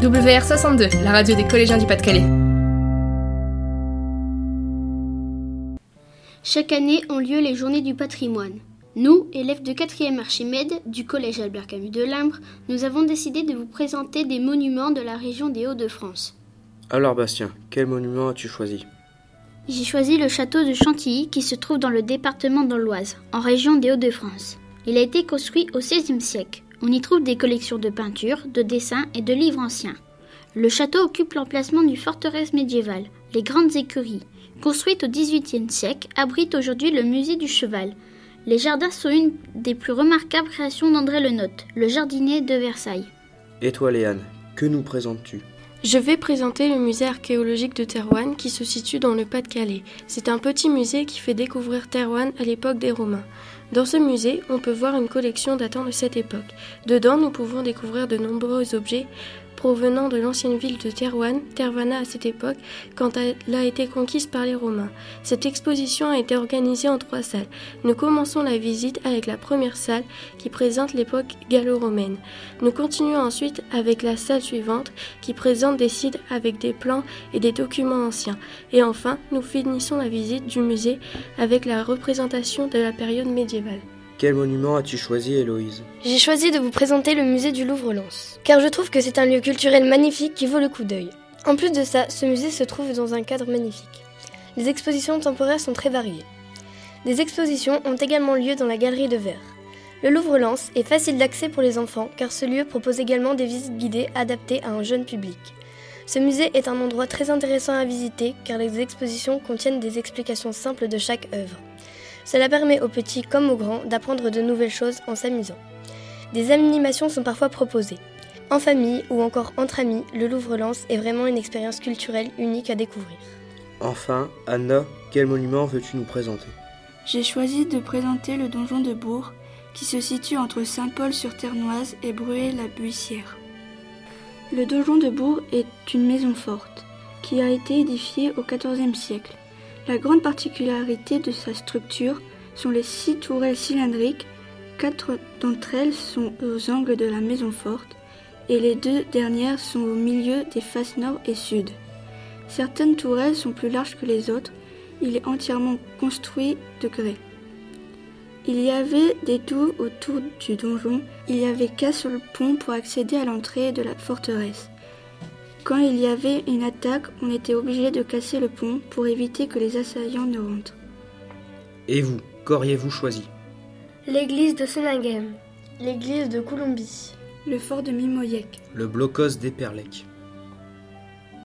WR62, la radio des collégiens du Pas-de-Calais. Chaque année ont lieu les journées du patrimoine. Nous, élèves de 4e Archimède du collège Albert Camus de Limbre, nous avons décidé de vous présenter des monuments de la région des Hauts-de-France. Alors Bastien, quel monument as-tu choisi? J'ai choisi le château de Chantilly qui se trouve dans le département de l'Oise, en région des Hauts-de-France. Il a été construit au XVIe siècle. On y trouve des collections de peintures, de dessins et de livres anciens. Le château occupe l'emplacement d'une forteresse médiévale. Les grandes écuries, construites au XVIIIe siècle, abritent aujourd'hui le musée du cheval. Les jardins sont une des plus remarquables créations d'André Le Nôtre, le jardinier de Versailles. Et toi Léane, que nous présentes-tu? Je vais présenter le musée archéologique de Terouanne qui se situe dans le Pas-de-Calais. C'est un petit musée qui fait découvrir Terouanne à l'époque des Romains. Dans ce musée, on peut voir une collection datant de cette époque. Dedans, nous pouvons découvrir de nombreux objets provenant de l'ancienne ville de Terouanne, Tervana à cette époque, quand elle a été conquise par les Romains. Cette exposition a été organisée en trois salles. Nous commençons la visite avec la première salle qui présente l'époque gallo-romaine. Nous continuons ensuite avec la salle suivante qui présente des sites avec des plans et des documents anciens. Et enfin, nous finissons la visite du musée avec la représentation de la période médiévale. Quel monument as-tu choisi, Héloïse J'ai choisi de vous présenter le musée du Louvre-Lens, car je trouve que c'est un lieu culturel magnifique qui vaut le coup d'œil. En plus de ça, ce musée se trouve dans un cadre magnifique. Les expositions temporaires sont très variées. Des expositions ont également lieu dans la galerie de verre. Le Louvre-Lens est facile d'accès pour les enfants car ce lieu propose également des visites guidées adaptées à un jeune public. Ce musée est un endroit très intéressant à visiter car les expositions contiennent des explications simples de chaque œuvre. Cela permet aux petits comme aux grands d'apprendre de nouvelles choses en s'amusant. Des animations sont parfois proposées. En famille ou encore entre amis, le Louvre-Lens est vraiment une expérience culturelle unique à découvrir. Enfin, Anna, quel monument veux-tu nous présenter? J'ai choisi de présenter le donjon de Bourg, qui se situe entre Saint-Paul-sur-Ternoise et Bruay-la-Buissière. Le donjon de Bourg est une maison forte, qui a été édifiée au XIVe siècle. La grande particularité de sa structure sont les six tourelles cylindriques. Quatre d'entre elles sont aux angles de la maison forte et les deux dernières sont au milieu des faces nord et sud. Certaines tourelles sont plus larges que les autres. Il est entièrement construit de grès. Il y avait des douves autour du donjon. Il y avait qu'à sur le pont pour accéder à l'entrée de la forteresse. Quand il y avait une attaque, on était obligé de casser le pont pour éviter que les assaillants ne rentrent. Et vous, qu'auriez-vous choisi? L'église de Seninghem, l'église de Colombie, le fort de Mimoyek, le blocos d'Eperlec,